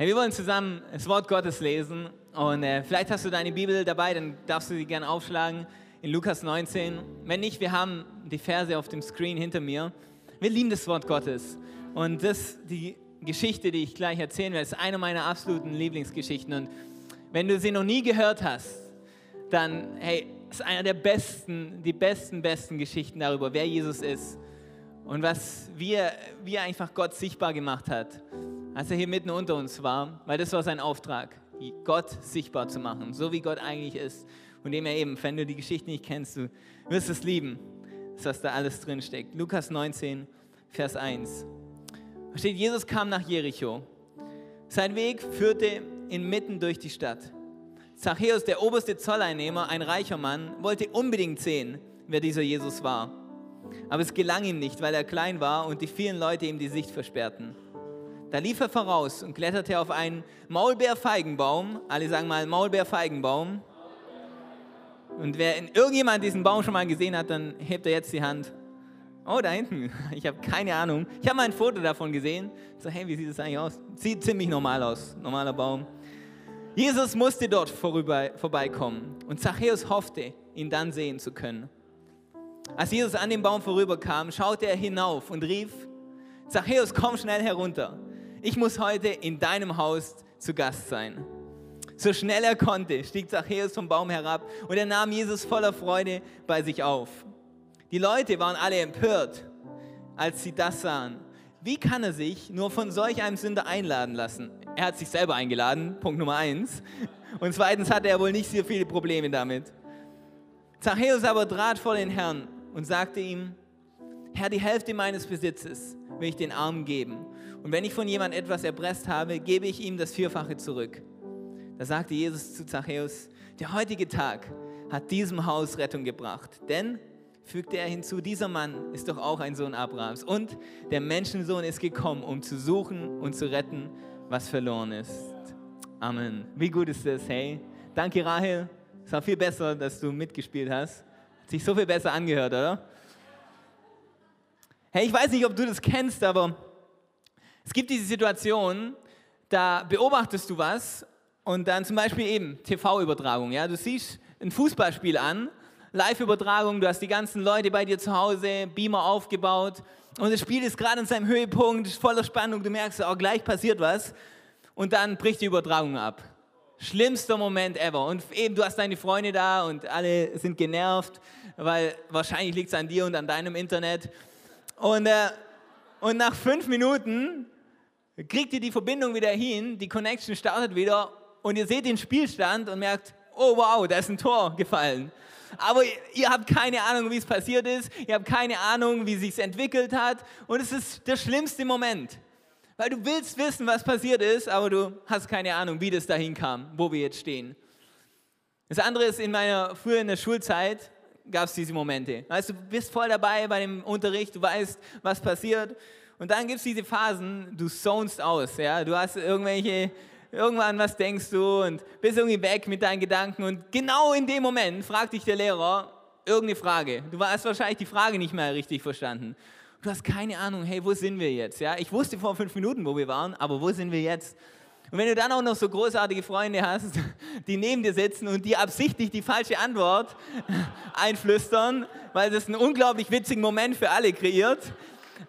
Hey, wir wollen zusammen das Wort Gottes lesen und äh, vielleicht hast du deine Bibel dabei, dann darfst du sie gerne aufschlagen in Lukas 19. Wenn nicht, wir haben die Verse auf dem Screen hinter mir. Wir lieben das Wort Gottes und das, die Geschichte, die ich gleich erzählen werde, ist eine meiner absoluten Lieblingsgeschichten und wenn du sie noch nie gehört hast, dann, hey, ist einer der besten, die besten, besten Geschichten darüber, wer Jesus ist und was wir, wie er einfach Gott sichtbar gemacht hat als er hier mitten unter uns war, weil das war sein Auftrag, Gott sichtbar zu machen, so wie Gott eigentlich ist. Und dem er eben, wenn du die Geschichte nicht kennst, du wirst es lieben, was da alles drin steckt. Lukas 19, Vers 1. Da steht, Jesus kam nach Jericho. Sein Weg führte inmitten durch die Stadt. Zachäus, der oberste Zolleinnehmer, ein reicher Mann, wollte unbedingt sehen, wer dieser Jesus war. Aber es gelang ihm nicht, weil er klein war und die vielen Leute ihm die Sicht versperrten. Da lief er voraus und kletterte auf einen Maulbeerfeigenbaum. Alle sagen mal Maulbeerfeigenbaum. Und wer in irgendjemand diesen Baum schon mal gesehen hat, dann hebt er jetzt die Hand. Oh, da hinten. Ich habe keine Ahnung. Ich habe mal ein Foto davon gesehen. So, hey, wie sieht das eigentlich aus? Sieht ziemlich normal aus. Normaler Baum. Jesus musste dort vorüber, vorbeikommen und Zachäus hoffte, ihn dann sehen zu können. Als Jesus an dem Baum vorüberkam, schaute er hinauf und rief, Zachäus, komm schnell herunter ich muss heute in deinem Haus zu Gast sein. So schnell er konnte, stieg Zachäus vom Baum herab und er nahm Jesus voller Freude bei sich auf. Die Leute waren alle empört, als sie das sahen. Wie kann er sich nur von solch einem Sünder einladen lassen? Er hat sich selber eingeladen, Punkt Nummer eins. Und zweitens hatte er wohl nicht so viele Probleme damit. Zachäus aber trat vor den Herrn und sagte ihm, Herr, die Hälfte meines Besitzes will ich den Armen geben. Und wenn ich von jemand etwas erpresst habe, gebe ich ihm das Vierfache zurück. Da sagte Jesus zu Zachäus, der heutige Tag hat diesem Haus Rettung gebracht. Denn, fügte er hinzu, dieser Mann ist doch auch ein Sohn Abrahams. Und der Menschensohn ist gekommen, um zu suchen und zu retten, was verloren ist. Amen. Wie gut ist das, hey? Danke, Rahel. Es war viel besser, dass du mitgespielt hast. Hat sich so viel besser angehört, oder? Hey, ich weiß nicht, ob du das kennst, aber es gibt diese Situation, da beobachtest du was und dann zum Beispiel eben TV-Übertragung. Ja? Du siehst ein Fußballspiel an, Live-Übertragung, du hast die ganzen Leute bei dir zu Hause, Beamer aufgebaut und das Spiel ist gerade in seinem Höhepunkt, voller Spannung, du merkst, oh, gleich passiert was und dann bricht die Übertragung ab. Schlimmster Moment ever. Und eben, du hast deine Freunde da und alle sind genervt, weil wahrscheinlich liegt es an dir und an deinem Internet. Und äh, und nach fünf Minuten kriegt ihr die Verbindung wieder hin, die Connection startet wieder und ihr seht den Spielstand und merkt, oh wow, da ist ein Tor gefallen. Aber ihr habt keine Ahnung, wie es passiert ist, ihr habt keine Ahnung, wie es sich entwickelt hat und es ist der schlimmste Moment. Weil du willst wissen, was passiert ist, aber du hast keine Ahnung, wie das dahin kam, wo wir jetzt stehen. Das andere ist in meiner früher in der Schulzeit, gab es diese Momente. Weißt du, bist voll dabei bei dem Unterricht, du weißt, was passiert. Und dann gibt es diese Phasen, du zonest aus. Ja? Du hast irgendwelche, irgendwann was denkst du und bist irgendwie weg mit deinen Gedanken. Und genau in dem Moment fragt dich der Lehrer irgendeine Frage. Du hast wahrscheinlich die Frage nicht mehr richtig verstanden. Du hast keine Ahnung, hey, wo sind wir jetzt? Ja? Ich wusste vor fünf Minuten, wo wir waren, aber wo sind wir jetzt? Und wenn du dann auch noch so großartige Freunde hast, die neben dir sitzen und dir absichtlich die falsche Antwort einflüstern, weil das einen unglaublich witzigen Moment für alle kreiert,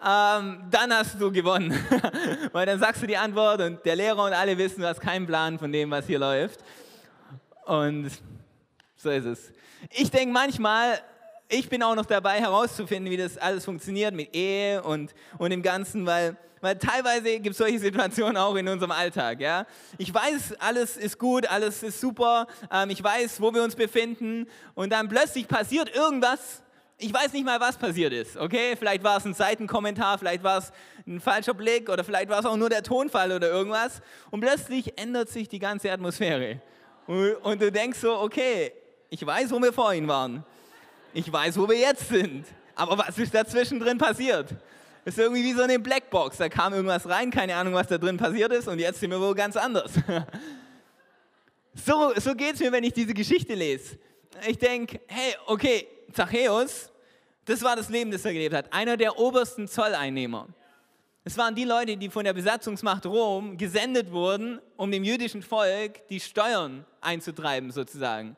ähm, dann hast du gewonnen. weil dann sagst du die Antwort und der Lehrer und alle wissen, du hast keinen Plan von dem, was hier läuft. Und so ist es. Ich denke manchmal, ich bin auch noch dabei herauszufinden, wie das alles funktioniert mit Ehe und, und dem Ganzen, weil weil teilweise gibt es solche Situationen auch in unserem Alltag. Ja? Ich weiß, alles ist gut, alles ist super, ähm, ich weiß, wo wir uns befinden und dann plötzlich passiert irgendwas, ich weiß nicht mal, was passiert ist, okay? Vielleicht war es ein Seitenkommentar, vielleicht war es ein falscher Blick oder vielleicht war es auch nur der Tonfall oder irgendwas und plötzlich ändert sich die ganze Atmosphäre. Und, und du denkst so, okay, ich weiß, wo wir vorhin waren. Ich weiß, wo wir jetzt sind. Aber was ist dazwischen drin passiert? ist irgendwie wie so eine Blackbox. Da kam irgendwas rein, keine Ahnung, was da drin passiert ist und jetzt sind wir wohl ganz anders. So, so geht es mir, wenn ich diese Geschichte lese. Ich denke, hey, okay, Zachäus, das war das Leben, das er gelebt hat. Einer der obersten Zolleinnehmer. Es waren die Leute, die von der Besatzungsmacht Rom gesendet wurden, um dem jüdischen Volk die Steuern einzutreiben sozusagen.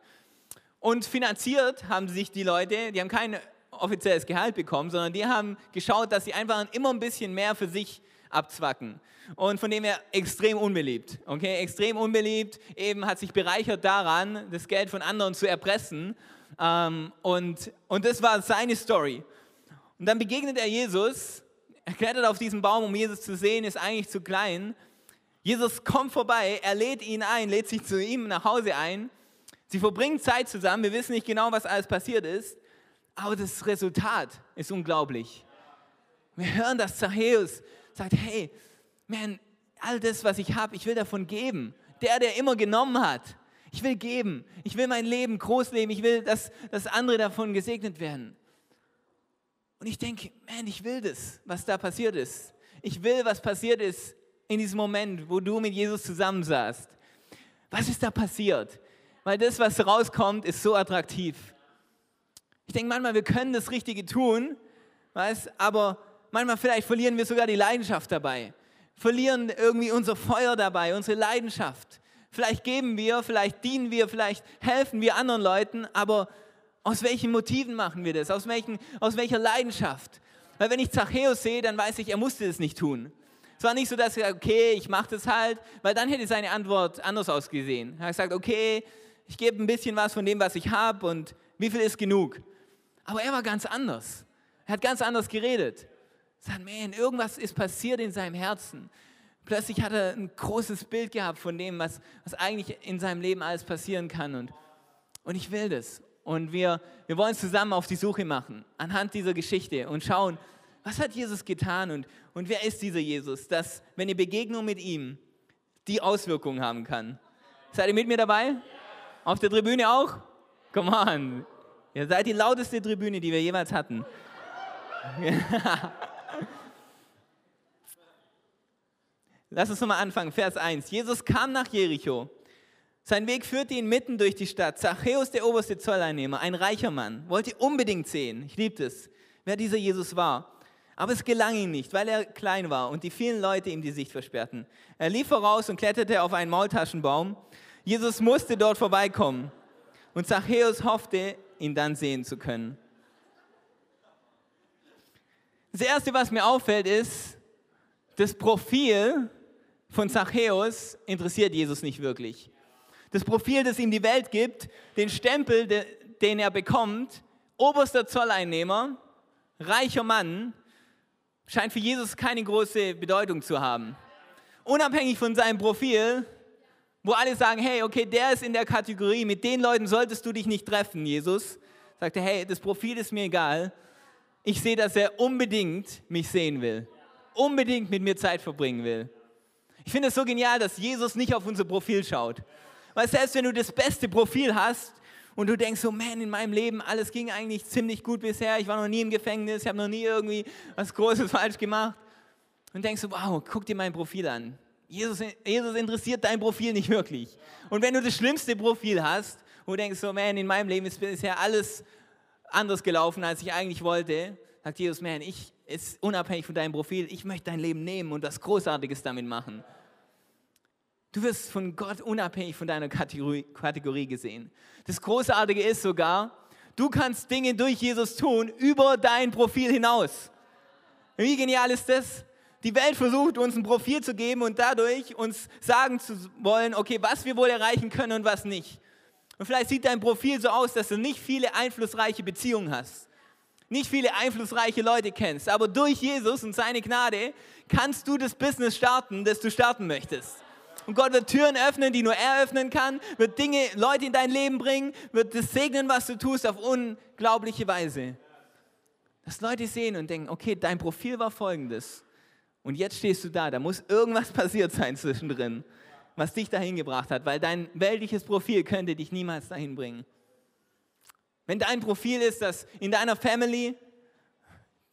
Und finanziert haben sich die Leute, die haben kein offizielles Gehalt bekommen, sondern die haben geschaut, dass sie einfach immer ein bisschen mehr für sich abzwacken. Und von dem her extrem unbeliebt. Okay, extrem unbeliebt, eben hat sich bereichert daran, das Geld von anderen zu erpressen. Ähm, und, und das war seine Story. Und dann begegnet er Jesus, er klettert auf diesen Baum, um Jesus zu sehen, ist eigentlich zu klein. Jesus kommt vorbei, er lädt ihn ein, lädt sich zu ihm nach Hause ein. Sie verbringen Zeit zusammen, wir wissen nicht genau, was alles passiert ist, aber das Resultat ist unglaublich. Wir hören, dass Zachäus sagt, hey, man, all das, was ich habe, ich will davon geben. Der, der immer genommen hat, ich will geben. Ich will mein Leben groß leben. Ich will, dass, dass andere davon gesegnet werden. Und ich denke, man, ich will das, was da passiert ist. Ich will, was passiert ist in diesem Moment, wo du mit Jesus zusammensaßt. Was ist da passiert? Weil das, was rauskommt, ist so attraktiv. Ich denke manchmal, wir können das Richtige tun, weißt, aber manchmal vielleicht verlieren wir sogar die Leidenschaft dabei. Verlieren irgendwie unser Feuer dabei, unsere Leidenschaft. Vielleicht geben wir, vielleicht dienen wir, vielleicht helfen wir anderen Leuten, aber aus welchen Motiven machen wir das? Aus, welchen, aus welcher Leidenschaft? Weil wenn ich Zachäus sehe, dann weiß ich, er musste es nicht tun. Es war nicht so, dass er, okay, ich mache das halt, weil dann hätte seine Antwort anders ausgesehen. Er hat gesagt, okay, ich gebe ein bisschen was von dem, was ich habe und wie viel ist genug? Aber er war ganz anders. Er hat ganz anders geredet. Er sagt, man, irgendwas ist passiert in seinem Herzen. Plötzlich hat er ein großes Bild gehabt von dem, was, was eigentlich in seinem Leben alles passieren kann. Und, und ich will das. Und wir, wir wollen zusammen auf die Suche machen, anhand dieser Geschichte und schauen, was hat Jesus getan und, und wer ist dieser Jesus, dass, wenn die Begegnung mit ihm die Auswirkungen haben kann. Seid ihr mit mir dabei? Auf der Tribüne auch? Come on. Ihr seid die lauteste Tribüne, die wir jemals hatten. Lass uns nochmal anfangen, Vers 1. Jesus kam nach Jericho. Sein Weg führte ihn mitten durch die Stadt. Zachäus, der oberste Zolleinnehmer, ein reicher Mann, wollte unbedingt sehen, ich liebe es, wer dieser Jesus war. Aber es gelang ihm nicht, weil er klein war und die vielen Leute ihm die Sicht versperrten. Er lief voraus und kletterte auf einen Maultaschenbaum. Jesus musste dort vorbeikommen. Und Zachäus hoffte, ihn dann sehen zu können. Das Erste, was mir auffällt, ist, das Profil von Zachäus interessiert Jesus nicht wirklich. Das Profil, das ihm die Welt gibt, den Stempel, den er bekommt, oberster Zolleinnehmer, reicher Mann, scheint für Jesus keine große Bedeutung zu haben. Unabhängig von seinem Profil, wo alle sagen, hey, okay, der ist in der Kategorie, mit den Leuten solltest du dich nicht treffen, Jesus, sagt er, hey, das Profil ist mir egal. Ich sehe, dass er unbedingt mich sehen will, unbedingt mit mir Zeit verbringen will. Ich finde es so genial, dass Jesus nicht auf unser Profil schaut. Weil selbst wenn du das beste Profil hast und du denkst so, man, in meinem Leben, alles ging eigentlich ziemlich gut bisher, ich war noch nie im Gefängnis, ich habe noch nie irgendwie was Großes falsch gemacht. Und denkst so, wow, guck dir mein Profil an. Jesus, Jesus interessiert dein Profil nicht wirklich. Und wenn du das schlimmste Profil hast, wo du denkst so, man, in meinem Leben ist bisher alles anders gelaufen, als ich eigentlich wollte, sagt Jesus, man, ich ist unabhängig von deinem Profil, ich möchte dein Leben nehmen und was Großartiges damit machen. Du wirst von Gott unabhängig von deiner Kategorie, Kategorie gesehen. Das Großartige ist sogar, du kannst Dinge durch Jesus tun über dein Profil hinaus. Wie genial ist das? Die Welt versucht uns ein Profil zu geben und dadurch uns sagen zu wollen, okay, was wir wohl erreichen können und was nicht. Und vielleicht sieht dein Profil so aus, dass du nicht viele einflussreiche Beziehungen hast, nicht viele einflussreiche Leute kennst, aber durch Jesus und seine Gnade kannst du das Business starten, das du starten möchtest. Und Gott wird Türen öffnen, die nur er öffnen kann, wird Dinge, Leute in dein Leben bringen, wird das segnen, was du tust, auf unglaubliche Weise. Dass Leute sehen und denken, okay, dein Profil war folgendes. Und jetzt stehst du da, da muss irgendwas passiert sein zwischendrin, was dich dahin gebracht hat, weil dein weltliches Profil könnte dich niemals dahin bringen. Wenn dein Profil ist, dass in deiner Family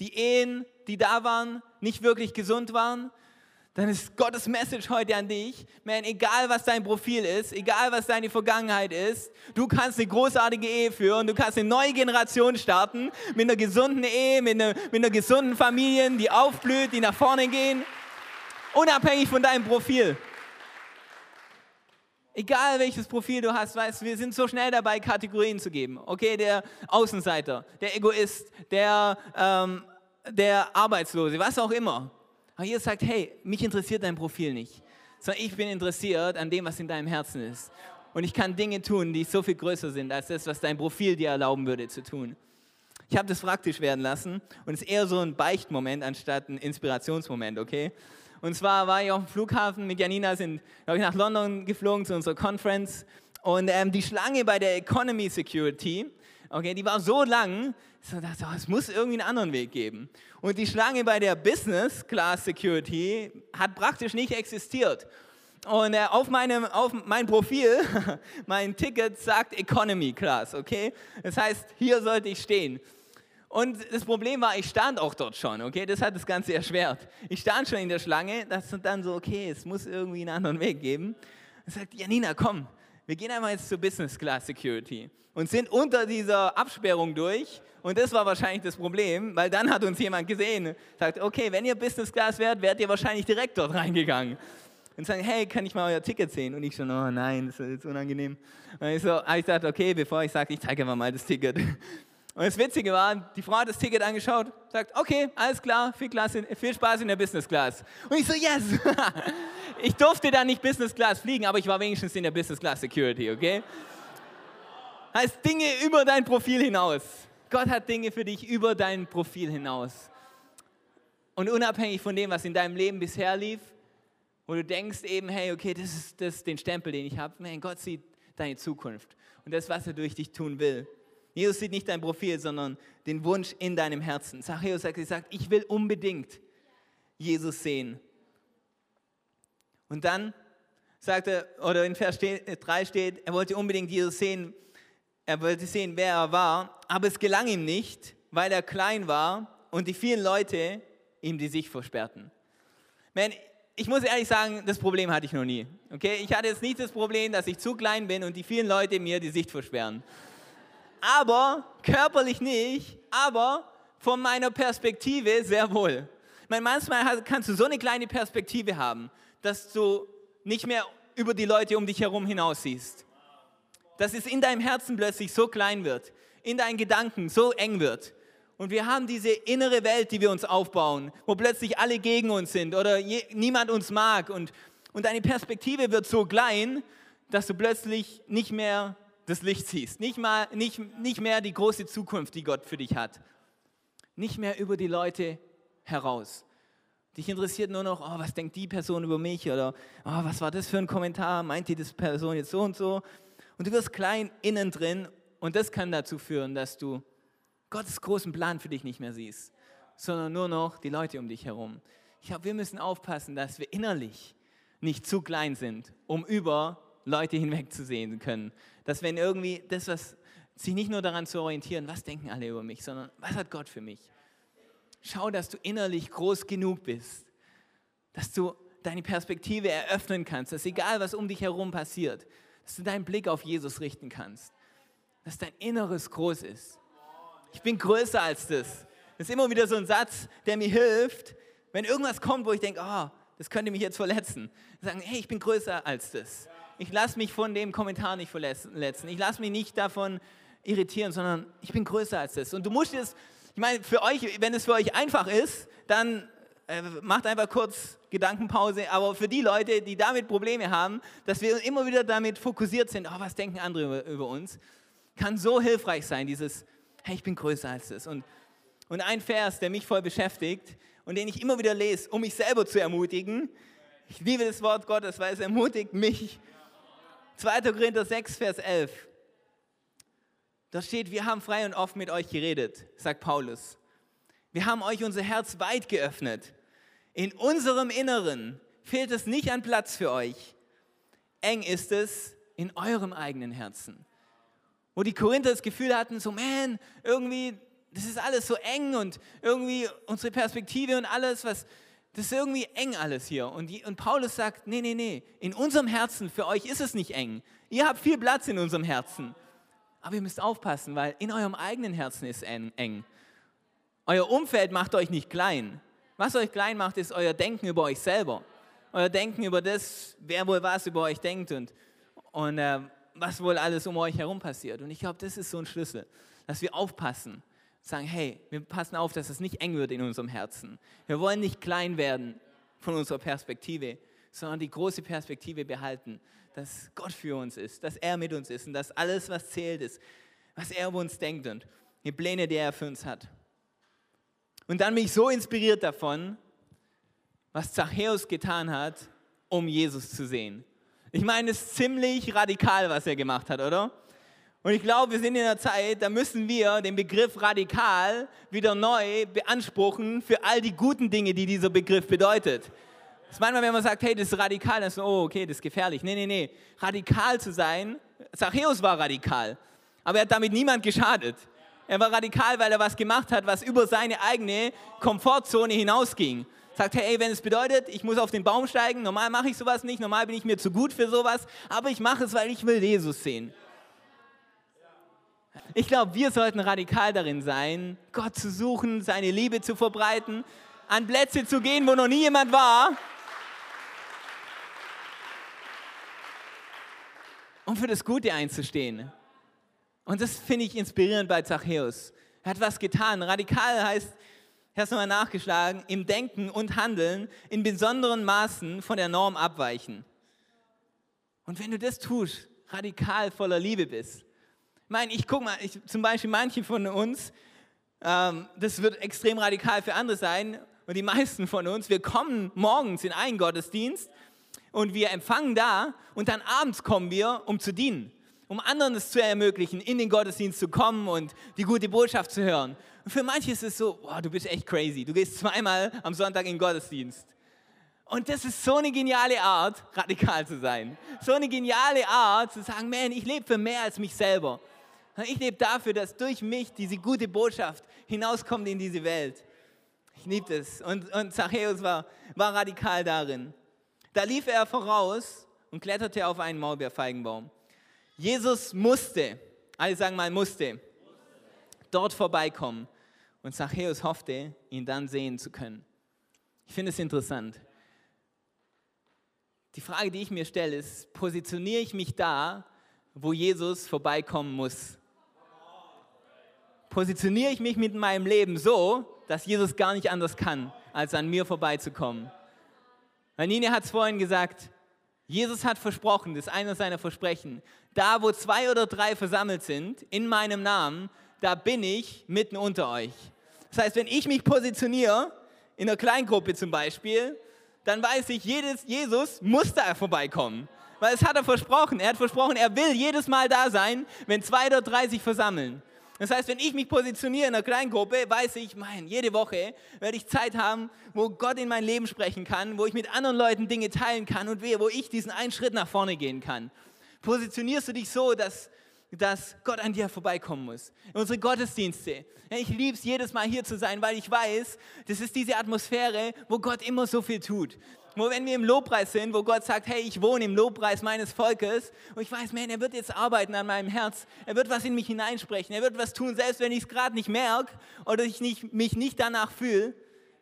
die Ehen, die da waren, nicht wirklich gesund waren, dann ist Gottes Message heute an dich, man, egal was dein Profil ist, egal was deine Vergangenheit ist, du kannst eine großartige Ehe führen, du kannst eine neue Generation starten, mit einer gesunden Ehe, mit einer, mit einer gesunden Familie, die aufblüht, die nach vorne gehen, unabhängig von deinem Profil. Egal welches Profil du hast, weißt wir sind so schnell dabei, Kategorien zu geben. Okay, der Außenseiter, der Egoist, der, ähm, der Arbeitslose, was auch immer. Aber Jesus sagt, hey, mich interessiert dein Profil nicht, sondern ich bin interessiert an dem, was in deinem Herzen ist. Und ich kann Dinge tun, die so viel größer sind als das, was dein Profil dir erlauben würde zu tun. Ich habe das praktisch werden lassen und es ist eher so ein Beichtmoment anstatt ein Inspirationsmoment, okay? Und zwar war ich auf dem Flughafen mit Janina, sind ich, nach London geflogen zu unserer Conference. Und ähm, die Schlange bei der Economy Security, okay, die war so lang, ich dachte, oh, es muss irgendwie einen anderen Weg geben. Und die Schlange bei der Business Class Security hat praktisch nicht existiert. Und äh, auf, meinem, auf mein Profil, mein Ticket sagt Economy Class, okay? Das heißt, hier sollte ich stehen. Und das Problem war, ich stand auch dort schon, okay? Das hat das Ganze erschwert. Ich stand schon in der Schlange, das ist dann so, okay, es muss irgendwie einen anderen Weg geben. Und sagt, Janina, komm, wir gehen einmal jetzt zur Business Class Security und sind unter dieser Absperrung durch. Und das war wahrscheinlich das Problem, weil dann hat uns jemand gesehen, sagt, okay, wenn ihr Business Class wärt, wärt ihr wahrscheinlich direkt dort reingegangen. Und sagen, hey, kann ich mal euer Ticket sehen? Und ich schon, oh nein, das ist jetzt unangenehm. Und ich so, ich dachte, okay, bevor ich sage, ich zeige einfach mal das Ticket. Und das Witzige war, die Frau hat das Ticket angeschaut, sagt, okay, alles klar, viel, Klasse, viel Spaß in der Business Class. Und ich so, yes! ich durfte dann nicht Business Class fliegen, aber ich war wenigstens in der Business Class Security, okay? Heißt Dinge über dein Profil hinaus. Gott hat Dinge für dich über dein Profil hinaus. Und unabhängig von dem, was in deinem Leben bisher lief, wo du denkst eben, hey, okay, das ist, das ist den Stempel, den ich habe. Nein, Gott sieht deine Zukunft und das, was er durch dich tun will. Jesus sieht nicht dein Profil, sondern den Wunsch in deinem Herzen. Zachäus hat gesagt, ich will unbedingt Jesus sehen. Und dann sagt er, oder in Vers 3 steht, er wollte unbedingt Jesus sehen, er wollte sehen, wer er war, aber es gelang ihm nicht, weil er klein war und die vielen Leute ihm die Sicht versperrten. Man, ich muss ehrlich sagen, das Problem hatte ich noch nie. Okay? Ich hatte jetzt nicht das Problem, dass ich zu klein bin und die vielen Leute mir die Sicht versperren aber körperlich nicht, aber von meiner Perspektive sehr wohl. Meine, manchmal kannst du so eine kleine Perspektive haben, dass du nicht mehr über die Leute um dich herum hinaus siehst. Dass es in deinem Herzen plötzlich so klein wird, in deinen Gedanken so eng wird. Und wir haben diese innere Welt, die wir uns aufbauen, wo plötzlich alle gegen uns sind oder je, niemand uns mag. Und, und deine Perspektive wird so klein, dass du plötzlich nicht mehr das Licht siehst. Nicht, mal, nicht, nicht mehr die große Zukunft, die Gott für dich hat. Nicht mehr über die Leute heraus. Dich interessiert nur noch, oh, was denkt die Person über mich oder oh, was war das für ein Kommentar, meint die das Person jetzt so und so. Und du wirst klein innen drin und das kann dazu führen, dass du Gottes großen Plan für dich nicht mehr siehst, sondern nur noch die Leute um dich herum. Ich glaube, wir müssen aufpassen, dass wir innerlich nicht zu klein sind, um über Leute hinwegzusehen können. Dass wenn irgendwie das, was sich nicht nur daran zu orientieren, was denken alle über mich, sondern was hat Gott für mich? Schau, dass du innerlich groß genug bist, dass du deine Perspektive eröffnen kannst, dass egal was um dich herum passiert, dass du deinen Blick auf Jesus richten kannst, dass dein Inneres groß ist. Ich bin größer als das. Das ist immer wieder so ein Satz, der mir hilft, wenn irgendwas kommt, wo ich denke, oh, das könnte mich jetzt verletzen. Sagen, hey, ich bin größer als das ich lasse mich von dem Kommentar nicht verletzen. Ich lasse mich nicht davon irritieren, sondern ich bin größer als das. Und du musst es, ich meine, für euch, wenn es für euch einfach ist, dann äh, macht einfach kurz Gedankenpause. Aber für die Leute, die damit Probleme haben, dass wir immer wieder damit fokussiert sind, oh, was denken andere über, uns, kann so hilfreich sein, dieses, hey, ich bin größer als das. Und, und ein Vers, der mich voll beschäftigt und den ich immer wieder lese, um mich selber zu ermutigen. Ich liebe das Wort Gottes, weil es ermutigt mich, 2. Korinther 6, Vers 11. Da steht, wir haben frei und oft mit euch geredet, sagt Paulus. Wir haben euch unser Herz weit geöffnet. In unserem Inneren fehlt es nicht an Platz für euch. Eng ist es in eurem eigenen Herzen. Wo die Korinther das Gefühl hatten, so, man, irgendwie, das ist alles so eng und irgendwie unsere Perspektive und alles, was, das ist irgendwie eng alles hier. Und, und Paulus sagt, nee, nee, nee, in unserem Herzen, für euch ist es nicht eng. Ihr habt viel Platz in unserem Herzen. Aber ihr müsst aufpassen, weil in eurem eigenen Herzen ist eng. Euer Umfeld macht euch nicht klein. Was euch klein macht, ist euer Denken über euch selber. Euer Denken über das, wer wohl was über euch denkt und, und äh, was wohl alles um euch herum passiert. Und ich glaube, das ist so ein Schlüssel, dass wir aufpassen. Sagen, hey, wir passen auf, dass es nicht eng wird in unserem Herzen. Wir wollen nicht klein werden von unserer Perspektive, sondern die große Perspektive behalten, dass Gott für uns ist, dass er mit uns ist und dass alles, was zählt, ist, was er über uns denkt und die Pläne, die er für uns hat. Und dann bin ich so inspiriert davon, was Zachäus getan hat, um Jesus zu sehen. Ich meine, es ist ziemlich radikal, was er gemacht hat, oder? Und ich glaube, wir sind in einer Zeit, da müssen wir den Begriff radikal wieder neu beanspruchen für all die guten Dinge, die dieser Begriff bedeutet. Das ist manchmal, wenn man sagt, hey, das ist radikal, dann ist so, oh, okay, das ist gefährlich. Nee, nee, nee. Radikal zu sein, Zachäus war radikal, aber er hat damit niemand geschadet. Er war radikal, weil er was gemacht hat, was über seine eigene Komfortzone hinausging. Sagt, hey, wenn es bedeutet, ich muss auf den Baum steigen, normal mache ich sowas nicht, normal bin ich mir zu gut für sowas, aber ich mache es, weil ich will Jesus sehen. Ich glaube, wir sollten radikal darin sein, Gott zu suchen, seine Liebe zu verbreiten, an Plätze zu gehen, wo noch nie jemand war. Und für das Gute einzustehen. Und das finde ich inspirierend bei Zachäus. Er hat was getan. Radikal heißt, ich habe es nochmal nachgeschlagen, im Denken und Handeln in besonderen Maßen von der Norm abweichen. Und wenn du das tust, radikal voller Liebe bist. Meine, ich gucke mal, ich, zum Beispiel manche von uns, ähm, das wird extrem radikal für andere sein, und die meisten von uns, wir kommen morgens in einen Gottesdienst und wir empfangen da und dann abends kommen wir, um zu dienen um anderen es zu ermöglichen, in den Gottesdienst zu kommen und die gute Botschaft zu hören. Und für manche ist es so, boah, du bist echt crazy. Du gehst zweimal am Sonntag in den Gottesdienst. Und das ist so eine geniale Art, radikal zu sein. So eine geniale Art zu sagen, man, ich lebe für mehr als mich selber. Ich lebe dafür, dass durch mich diese gute Botschaft hinauskommt in diese Welt. Ich liebe das. Und, und Zachäus war, war radikal darin. Da lief er voraus und kletterte auf einen Maulbeerfeigenbaum. Jesus musste, alle sagen mal musste, dort vorbeikommen. Und Zachäus hoffte, ihn dann sehen zu können. Ich finde es interessant. Die Frage, die ich mir stelle, ist, positioniere ich mich da, wo Jesus vorbeikommen muss? Positioniere ich mich mit meinem Leben so, dass Jesus gar nicht anders kann, als an mir vorbeizukommen? Nina hat es vorhin gesagt, Jesus hat versprochen, das ist einer seiner Versprechen, da wo zwei oder drei versammelt sind, in meinem Namen, da bin ich mitten unter euch. Das heißt, wenn ich mich positioniere, in einer Kleingruppe zum Beispiel, dann weiß ich, jedes, Jesus muss da vorbeikommen. Weil es hat er versprochen. Er hat versprochen, er will jedes Mal da sein, wenn zwei oder drei sich versammeln. Das heißt, wenn ich mich positioniere in einer Kleingruppe, weiß ich, mein, jede Woche werde ich Zeit haben, wo Gott in mein Leben sprechen kann, wo ich mit anderen Leuten Dinge teilen kann und wo ich diesen einen Schritt nach vorne gehen kann. Positionierst du dich so, dass, dass Gott an dir vorbeikommen muss. Unsere Gottesdienste. Ich liebe es jedes Mal hier zu sein, weil ich weiß, das ist diese Atmosphäre, wo Gott immer so viel tut wo wenn wir im Lobpreis sind, wo Gott sagt, hey, ich wohne im Lobpreis meines Volkes und ich weiß, man, er wird jetzt arbeiten an meinem Herz, er wird was in mich hineinsprechen, er wird was tun, selbst wenn ich es gerade nicht merke oder ich nicht, mich nicht danach fühle,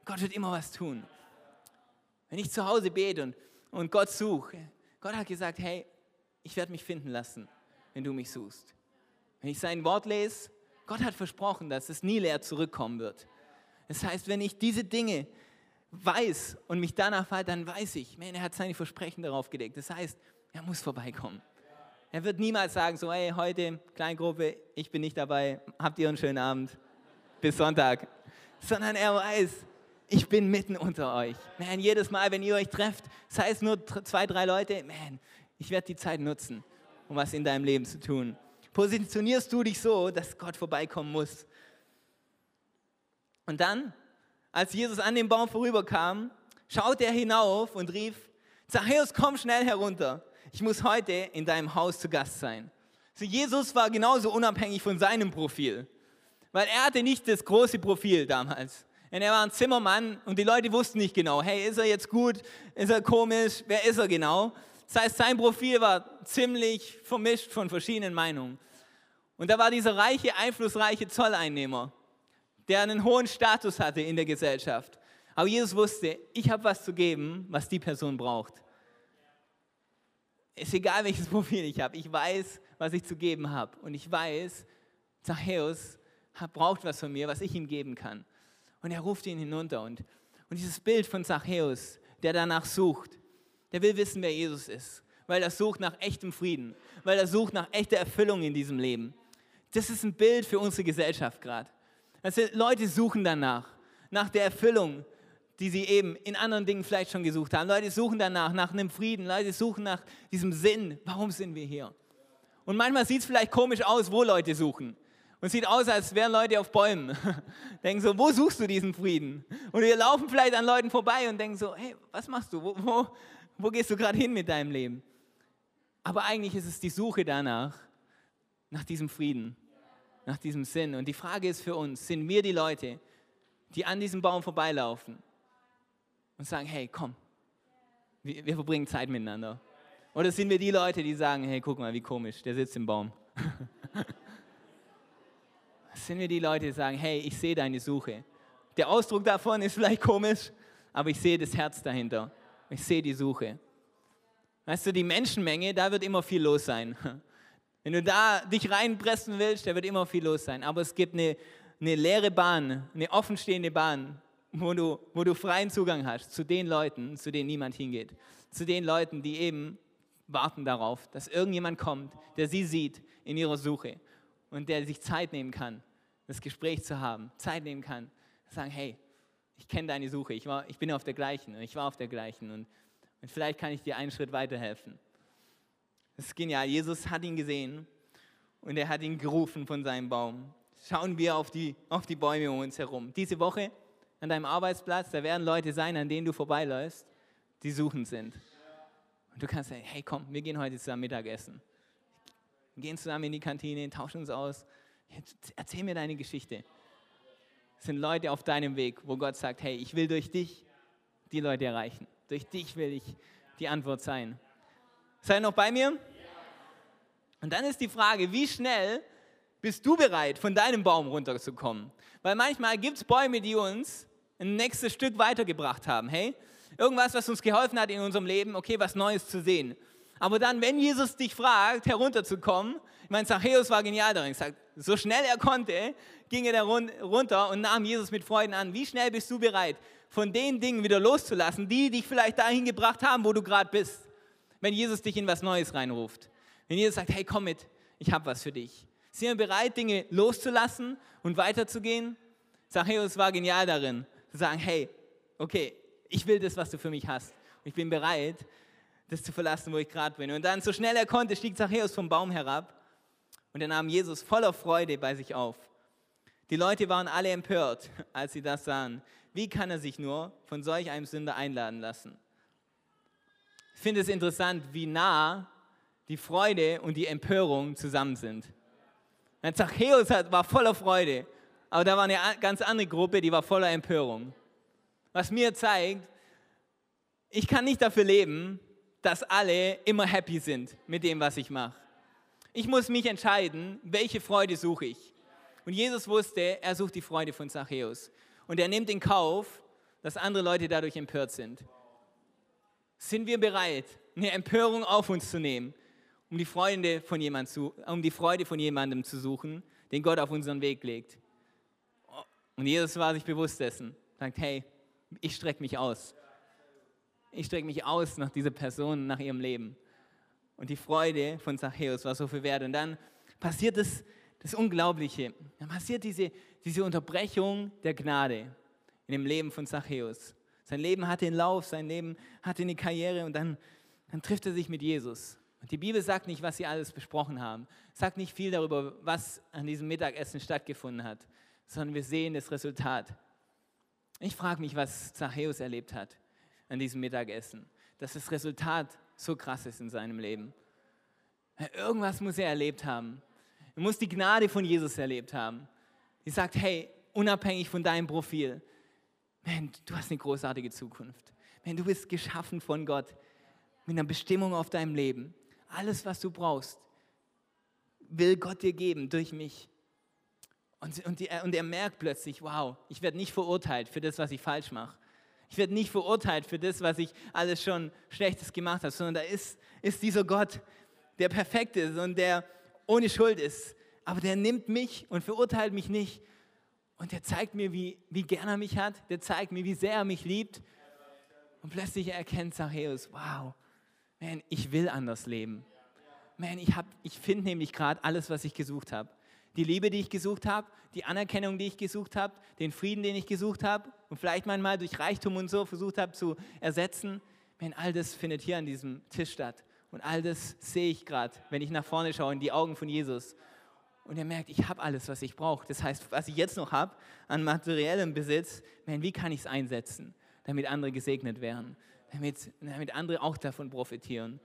Gott wird immer was tun. Wenn ich zu Hause bete und, und Gott suche, Gott hat gesagt, hey, ich werde mich finden lassen, wenn du mich suchst. Wenn ich sein Wort lese, Gott hat versprochen, dass es nie leer zurückkommen wird. Das heißt, wenn ich diese Dinge weiß und mich danach fällt, dann weiß ich, man, er hat seine Versprechen darauf gelegt. Das heißt, er muss vorbeikommen. Er wird niemals sagen, so, hey, heute Kleingruppe, ich bin nicht dabei, habt ihr einen schönen Abend, bis Sonntag. Sondern er weiß, ich bin mitten unter euch. Man, jedes Mal, wenn ihr euch trefft, sei es nur zwei, drei Leute, man, ich werde die Zeit nutzen, um was in deinem Leben zu tun. Positionierst du dich so, dass Gott vorbeikommen muss. Und dann als Jesus an dem Baum vorüberkam, schaute er hinauf und rief, Zachäus, komm schnell herunter. Ich muss heute in deinem Haus zu Gast sein. So, Jesus war genauso unabhängig von seinem Profil, weil er hatte nicht das große Profil damals. Und er war ein Zimmermann und die Leute wussten nicht genau, hey, ist er jetzt gut, ist er komisch, wer ist er genau? Das heißt, sein Profil war ziemlich vermischt von verschiedenen Meinungen. Und da war dieser reiche, einflussreiche Zolleinnehmer, der einen hohen Status hatte in der Gesellschaft. Aber Jesus wusste, ich habe was zu geben, was die Person braucht. Ist egal, welches Profil ich habe. Ich weiß, was ich zu geben habe. Und ich weiß, Zachäus braucht was von mir, was ich ihm geben kann. Und er ruft ihn hinunter. Und, und dieses Bild von Zachäus, der danach sucht, der will wissen, wer Jesus ist. Weil er sucht nach echtem Frieden. Weil er sucht nach echter Erfüllung in diesem Leben. Das ist ein Bild für unsere Gesellschaft gerade. Also Leute suchen danach, nach der Erfüllung, die sie eben in anderen Dingen vielleicht schon gesucht haben. Leute suchen danach, nach einem Frieden. Leute suchen nach diesem Sinn. Warum sind wir hier? Und manchmal sieht es vielleicht komisch aus, wo Leute suchen. Und sieht aus, als wären Leute auf Bäumen. denken so, wo suchst du diesen Frieden? Und wir laufen vielleicht an Leuten vorbei und denken so, hey, was machst du? Wo, wo, wo gehst du gerade hin mit deinem Leben? Aber eigentlich ist es die Suche danach, nach diesem Frieden, nach diesem Sinn. Und die Frage ist für uns, sind wir die Leute, die an diesem Baum vorbeilaufen und sagen, hey, komm, wir, wir verbringen Zeit miteinander? Oder sind wir die Leute, die sagen, hey, guck mal, wie komisch, der sitzt im Baum? sind wir die Leute, die sagen, hey, ich sehe deine Suche. Der Ausdruck davon ist vielleicht komisch, aber ich sehe das Herz dahinter. Ich sehe die Suche. Weißt du, die Menschenmenge, da wird immer viel los sein. Wenn du da dich reinpressen willst, da wird immer viel los sein. Aber es gibt eine, eine leere Bahn, eine offenstehende Bahn, wo du, wo du freien Zugang hast zu den Leuten, zu denen niemand hingeht. Zu den Leuten, die eben warten darauf, dass irgendjemand kommt, der sie sieht in ihrer Suche und der sich Zeit nehmen kann, das Gespräch zu haben, Zeit nehmen kann, sagen, hey, ich kenne deine Suche, ich, war, ich bin auf der gleichen und ich war auf der gleichen und, und vielleicht kann ich dir einen Schritt weiterhelfen. Das ist genial. Jesus hat ihn gesehen und er hat ihn gerufen von seinem Baum. Schauen wir auf die, auf die Bäume um uns herum. Diese Woche an deinem Arbeitsplatz, da werden Leute sein, an denen du vorbeiläufst, die suchend sind. Und du kannst sagen, hey komm, wir gehen heute zusammen Mittagessen. Wir gehen zusammen in die Kantine, tauschen uns aus. Erzähl mir deine Geschichte. Es sind Leute auf deinem Weg, wo Gott sagt, hey, ich will durch dich die Leute erreichen. Durch dich will ich die Antwort sein. Seid ihr noch bei mir? Und dann ist die Frage, wie schnell bist du bereit, von deinem Baum runterzukommen? Weil manchmal gibt es Bäume, die uns ein nächstes Stück weitergebracht haben. Hey, irgendwas, was uns geholfen hat in unserem Leben, okay, was Neues zu sehen. Aber dann, wenn Jesus dich fragt, herunterzukommen, ich meine, Zachäus war genial darin, sagt, so schnell er konnte, ging er da runter und nahm Jesus mit Freuden an. Wie schnell bist du bereit, von den Dingen wieder loszulassen, die dich vielleicht dahin gebracht haben, wo du gerade bist, wenn Jesus dich in was Neues reinruft? Wenn Jesus sagt, hey, komm mit, ich habe was für dich. Sind wir bereit, Dinge loszulassen und weiterzugehen? Zachäus war genial darin, zu sagen, hey, okay, ich will das, was du für mich hast. Ich bin bereit, das zu verlassen, wo ich gerade bin. Und dann, so schnell er konnte, stieg Zachäus vom Baum herab und er nahm Jesus voller Freude bei sich auf. Die Leute waren alle empört, als sie das sahen. Wie kann er sich nur von solch einem Sünder einladen lassen? Ich finde es interessant, wie nah die Freude und die Empörung zusammen sind. Zachäus war voller Freude, aber da war eine ganz andere Gruppe, die war voller Empörung. Was mir zeigt, ich kann nicht dafür leben, dass alle immer happy sind mit dem, was ich mache. Ich muss mich entscheiden, welche Freude suche ich. Und Jesus wusste, er sucht die Freude von Zachäus. Und er nimmt in Kauf, dass andere Leute dadurch empört sind. Sind wir bereit, eine Empörung auf uns zu nehmen, um die, Freude von jemand zu, um die Freude von jemandem zu suchen, den Gott auf unseren Weg legt? Und Jesus war sich bewusst dessen. Sagt, hey, ich strecke mich aus. Ich strecke mich aus nach dieser Person, nach ihrem Leben. Und die Freude von Zachäus war so viel wert. Und dann passiert das, das Unglaubliche. Dann passiert diese, diese Unterbrechung der Gnade in dem Leben von Zachäus. Sein Leben hatte einen Lauf, sein Leben hatte eine Karriere und dann, dann trifft er sich mit Jesus. Und die Bibel sagt nicht, was sie alles besprochen haben, sagt nicht viel darüber, was an diesem Mittagessen stattgefunden hat, sondern wir sehen das Resultat. Ich frage mich, was Zachäus erlebt hat an diesem Mittagessen, dass das Resultat so krass ist in seinem Leben. Irgendwas muss er erlebt haben. Er muss die Gnade von Jesus erlebt haben. Die sagt, hey, unabhängig von deinem Profil, man, du hast eine großartige Zukunft. Man, du bist geschaffen von Gott mit einer Bestimmung auf deinem Leben. Alles, was du brauchst, will Gott dir geben durch mich. Und, und, die, und er merkt plötzlich, wow, ich werde nicht verurteilt für das, was ich falsch mache. Ich werde nicht verurteilt für das, was ich alles schon Schlechtes gemacht habe, sondern da ist, ist dieser Gott, der perfekt ist und der ohne Schuld ist. Aber der nimmt mich und verurteilt mich nicht. Und der zeigt mir, wie, wie gern er mich hat. Der zeigt mir, wie sehr er mich liebt. Und plötzlich erkennt Zachäus, wow, man, ich will anders leben. Man, ich, ich finde nämlich gerade alles, was ich gesucht habe. Die Liebe, die ich gesucht habe, die Anerkennung, die ich gesucht habe, den Frieden, den ich gesucht habe und vielleicht manchmal durch Reichtum und so versucht habe zu ersetzen. Man, all das findet hier an diesem Tisch statt. Und all das sehe ich gerade, wenn ich nach vorne schaue, in die Augen von Jesus. Und er merkt, ich habe alles, was ich brauche. Das heißt, was ich jetzt noch habe an materiellem Besitz, man, wie kann ich es einsetzen, damit andere gesegnet werden, damit, damit andere auch davon profitieren.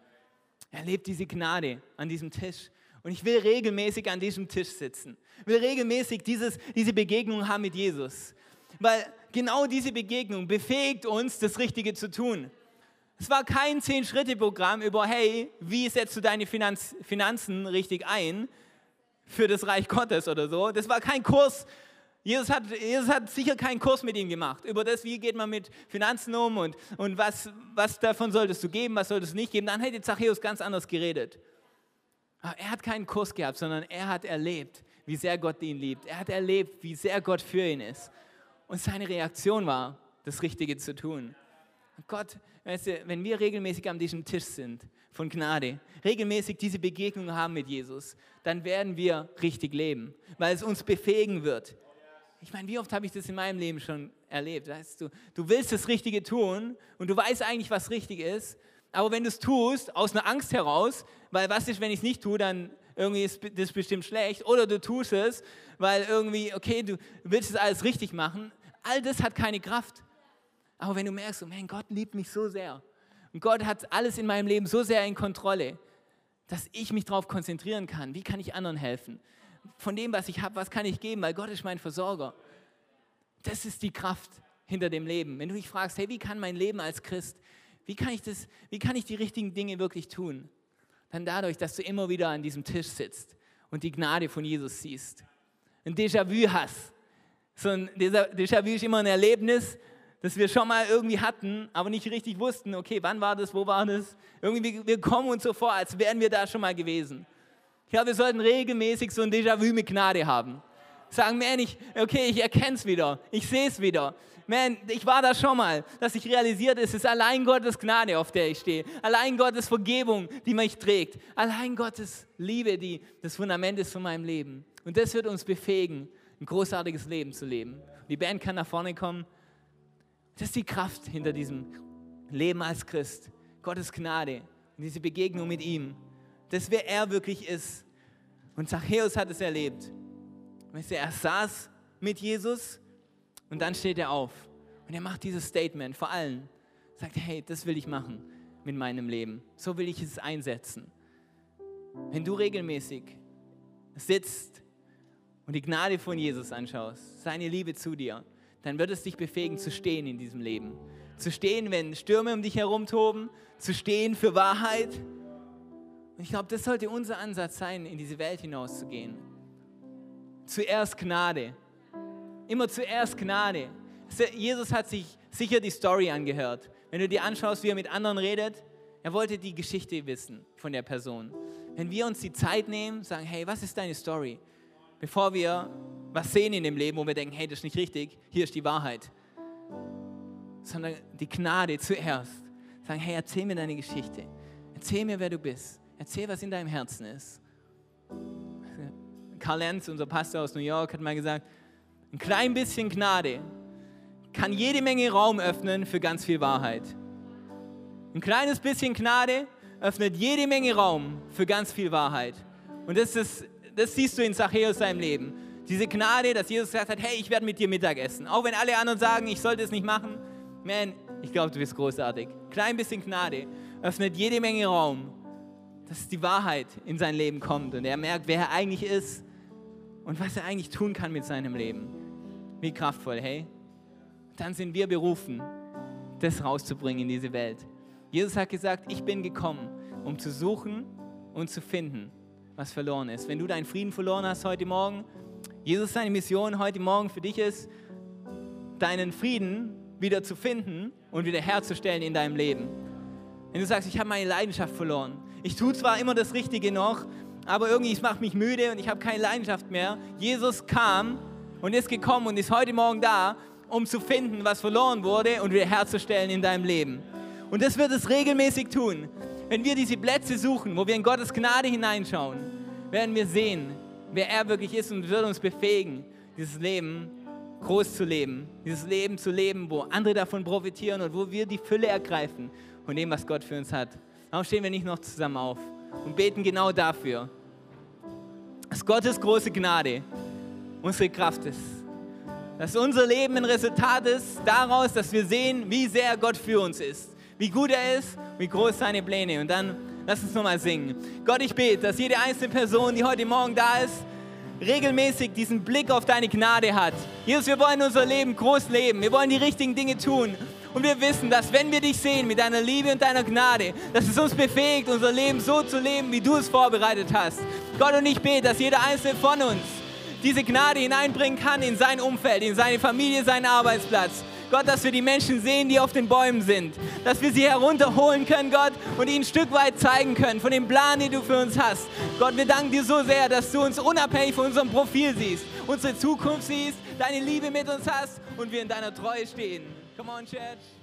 Er lebt diese Gnade an diesem Tisch. Und ich will regelmäßig an diesem Tisch sitzen. Will regelmäßig dieses, diese Begegnung haben mit Jesus. Weil genau diese Begegnung befähigt uns, das Richtige zu tun. Es war kein Zehn-Schritte-Programm über, hey, wie setzt du deine Finanz Finanzen richtig ein für das Reich Gottes oder so. Das war kein Kurs. Jesus hat, Jesus hat sicher keinen Kurs mit ihm gemacht über das, wie geht man mit Finanzen um und, und was, was davon solltest du geben, was solltest du nicht geben. Dann hätte Zachäus ganz anders geredet. Aber er hat keinen Kurs gehabt, sondern er hat erlebt, wie sehr Gott ihn liebt. Er hat erlebt, wie sehr Gott für ihn ist. Und seine Reaktion war, das Richtige zu tun. Gott, weißt du, wenn wir regelmäßig an diesem Tisch sind von Gnade, regelmäßig diese Begegnung haben mit Jesus, dann werden wir richtig leben, weil es uns befähigen wird. Ich meine, wie oft habe ich das in meinem Leben schon erlebt? Weißt du, du willst das Richtige tun und du weißt eigentlich, was richtig ist, aber wenn du es tust, aus einer Angst heraus, weil was ist, wenn ich es nicht tue, dann irgendwie ist das bestimmt schlecht, oder du tust es, weil irgendwie, okay, du willst es alles richtig machen, all das hat keine Kraft. Aber wenn du merkst, oh mein Gott liebt mich so sehr und Gott hat alles in meinem Leben so sehr in Kontrolle, dass ich mich darauf konzentrieren kann, wie kann ich anderen helfen? Von dem, was ich habe, was kann ich geben, weil Gott ist mein Versorger. Das ist die Kraft hinter dem Leben. Wenn du dich fragst, hey, wie kann mein Leben als Christ, wie kann ich, das, wie kann ich die richtigen Dinge wirklich tun? Dann dadurch, dass du immer wieder an diesem Tisch sitzt und die Gnade von Jesus siehst. Ein Déjà-vu hast. So ein Déjà-vu ist immer ein Erlebnis, das wir schon mal irgendwie hatten, aber nicht richtig wussten, okay, wann war das, wo war das? Irgendwie, wir kommen uns so vor, als wären wir da schon mal gewesen. Ich glaube, wir sollten regelmäßig so ein Déjà-vu mit Gnade haben. Sagen, man, ich, okay, ich erkenne es wieder, ich sehe es wieder. Man, ich war da schon mal, dass ich realisiert, es ist allein Gottes Gnade, auf der ich stehe. Allein Gottes Vergebung, die mich trägt. Allein Gottes Liebe, die das Fundament ist von meinem Leben. Und das wird uns befähigen, ein großartiges Leben zu leben. Die Band kann nach vorne kommen. Das ist die Kraft hinter diesem Leben als Christ. Gottes Gnade und diese Begegnung mit ihm. Das, wer er wirklich ist. Und Zachäus hat es erlebt. Weißt du, er saß mit Jesus und dann steht er auf. Und er macht dieses Statement vor allen. Sagt, hey, das will ich machen mit meinem Leben. So will ich es einsetzen. Wenn du regelmäßig sitzt und die Gnade von Jesus anschaust, seine Liebe zu dir, dann wird es dich befähigen zu stehen in diesem Leben. Zu stehen, wenn Stürme um dich herum toben, zu stehen für Wahrheit. Und ich glaube, das sollte unser Ansatz sein, in diese Welt hinauszugehen. Zuerst Gnade. Immer zuerst Gnade. Jesus hat sich sicher die Story angehört. Wenn du dir anschaust, wie er mit anderen redet, er wollte die Geschichte wissen von der Person. Wenn wir uns die Zeit nehmen, sagen, hey, was ist deine Story? Bevor wir was sehen in dem Leben, wo wir denken, hey, das ist nicht richtig, hier ist die Wahrheit. Sondern die Gnade zuerst. Sagen, hey, erzähl mir deine Geschichte. Erzähl mir, wer du bist. Erzähl, was in deinem Herzen ist. Karl Lenz, unser Pastor aus New York, hat mal gesagt, ein klein bisschen Gnade kann jede Menge Raum öffnen für ganz viel Wahrheit. Ein kleines bisschen Gnade öffnet jede Menge Raum für ganz viel Wahrheit. Und das, ist, das siehst du in Zachäus seinem Leben. Diese Gnade, dass Jesus gesagt hat, hey, ich werde mit dir Mittag essen. Auch wenn alle anderen sagen, ich sollte es nicht machen. Man, ich glaube, du bist großartig. Klein bisschen Gnade öffnet jede Menge Raum, dass die Wahrheit in sein Leben kommt und er merkt, wer er eigentlich ist und was er eigentlich tun kann mit seinem Leben. Wie kraftvoll, hey? dann sind wir berufen, das rauszubringen in diese Welt. Jesus hat gesagt, ich bin gekommen, um zu suchen und zu finden, was verloren ist. Wenn du deinen Frieden verloren hast heute Morgen, Jesus seine Mission heute Morgen für dich ist, deinen Frieden wieder zu finden und wieder herzustellen in deinem Leben. Wenn du sagst, ich habe meine Leidenschaft verloren. Ich tue zwar immer das Richtige noch, aber irgendwie es macht mich müde und ich habe keine Leidenschaft mehr. Jesus kam und ist gekommen und ist heute Morgen da, um zu finden, was verloren wurde und wieder herzustellen in deinem Leben. Und das wird es regelmäßig tun. Wenn wir diese Plätze suchen, wo wir in Gottes Gnade hineinschauen, werden wir sehen, wer er wirklich ist und wird uns befähigen, dieses Leben groß zu leben, dieses Leben zu leben, wo andere davon profitieren und wo wir die Fülle ergreifen von dem, was Gott für uns hat. Warum stehen wir nicht noch zusammen auf und beten genau dafür, dass Gottes große Gnade unsere Kraft ist. Dass unser Leben ein Resultat ist daraus, dass wir sehen, wie sehr Gott für uns ist, wie gut er ist, wie groß seine Pläne. Und dann lass uns nochmal singen. Gott, ich bete, dass jede einzelne Person, die heute Morgen da ist, regelmäßig diesen Blick auf deine Gnade hat. Jesus, wir wollen unser Leben groß leben. Wir wollen die richtigen Dinge tun. Und wir wissen, dass wenn wir dich sehen mit deiner Liebe und deiner Gnade, dass es uns befähigt, unser Leben so zu leben, wie du es vorbereitet hast. Gott und ich bete, dass jeder einzelne von uns diese Gnade hineinbringen kann in sein Umfeld, in seine Familie, seinen Arbeitsplatz. Gott, dass wir die Menschen sehen, die auf den Bäumen sind. Dass wir sie herunterholen können, Gott, und ihnen ein Stück weit zeigen können von dem Plan, den du für uns hast. Gott, wir danken dir so sehr, dass du uns unabhängig von unserem Profil siehst, unsere Zukunft siehst, deine Liebe mit uns hast und wir in deiner Treue stehen. Come on, Church.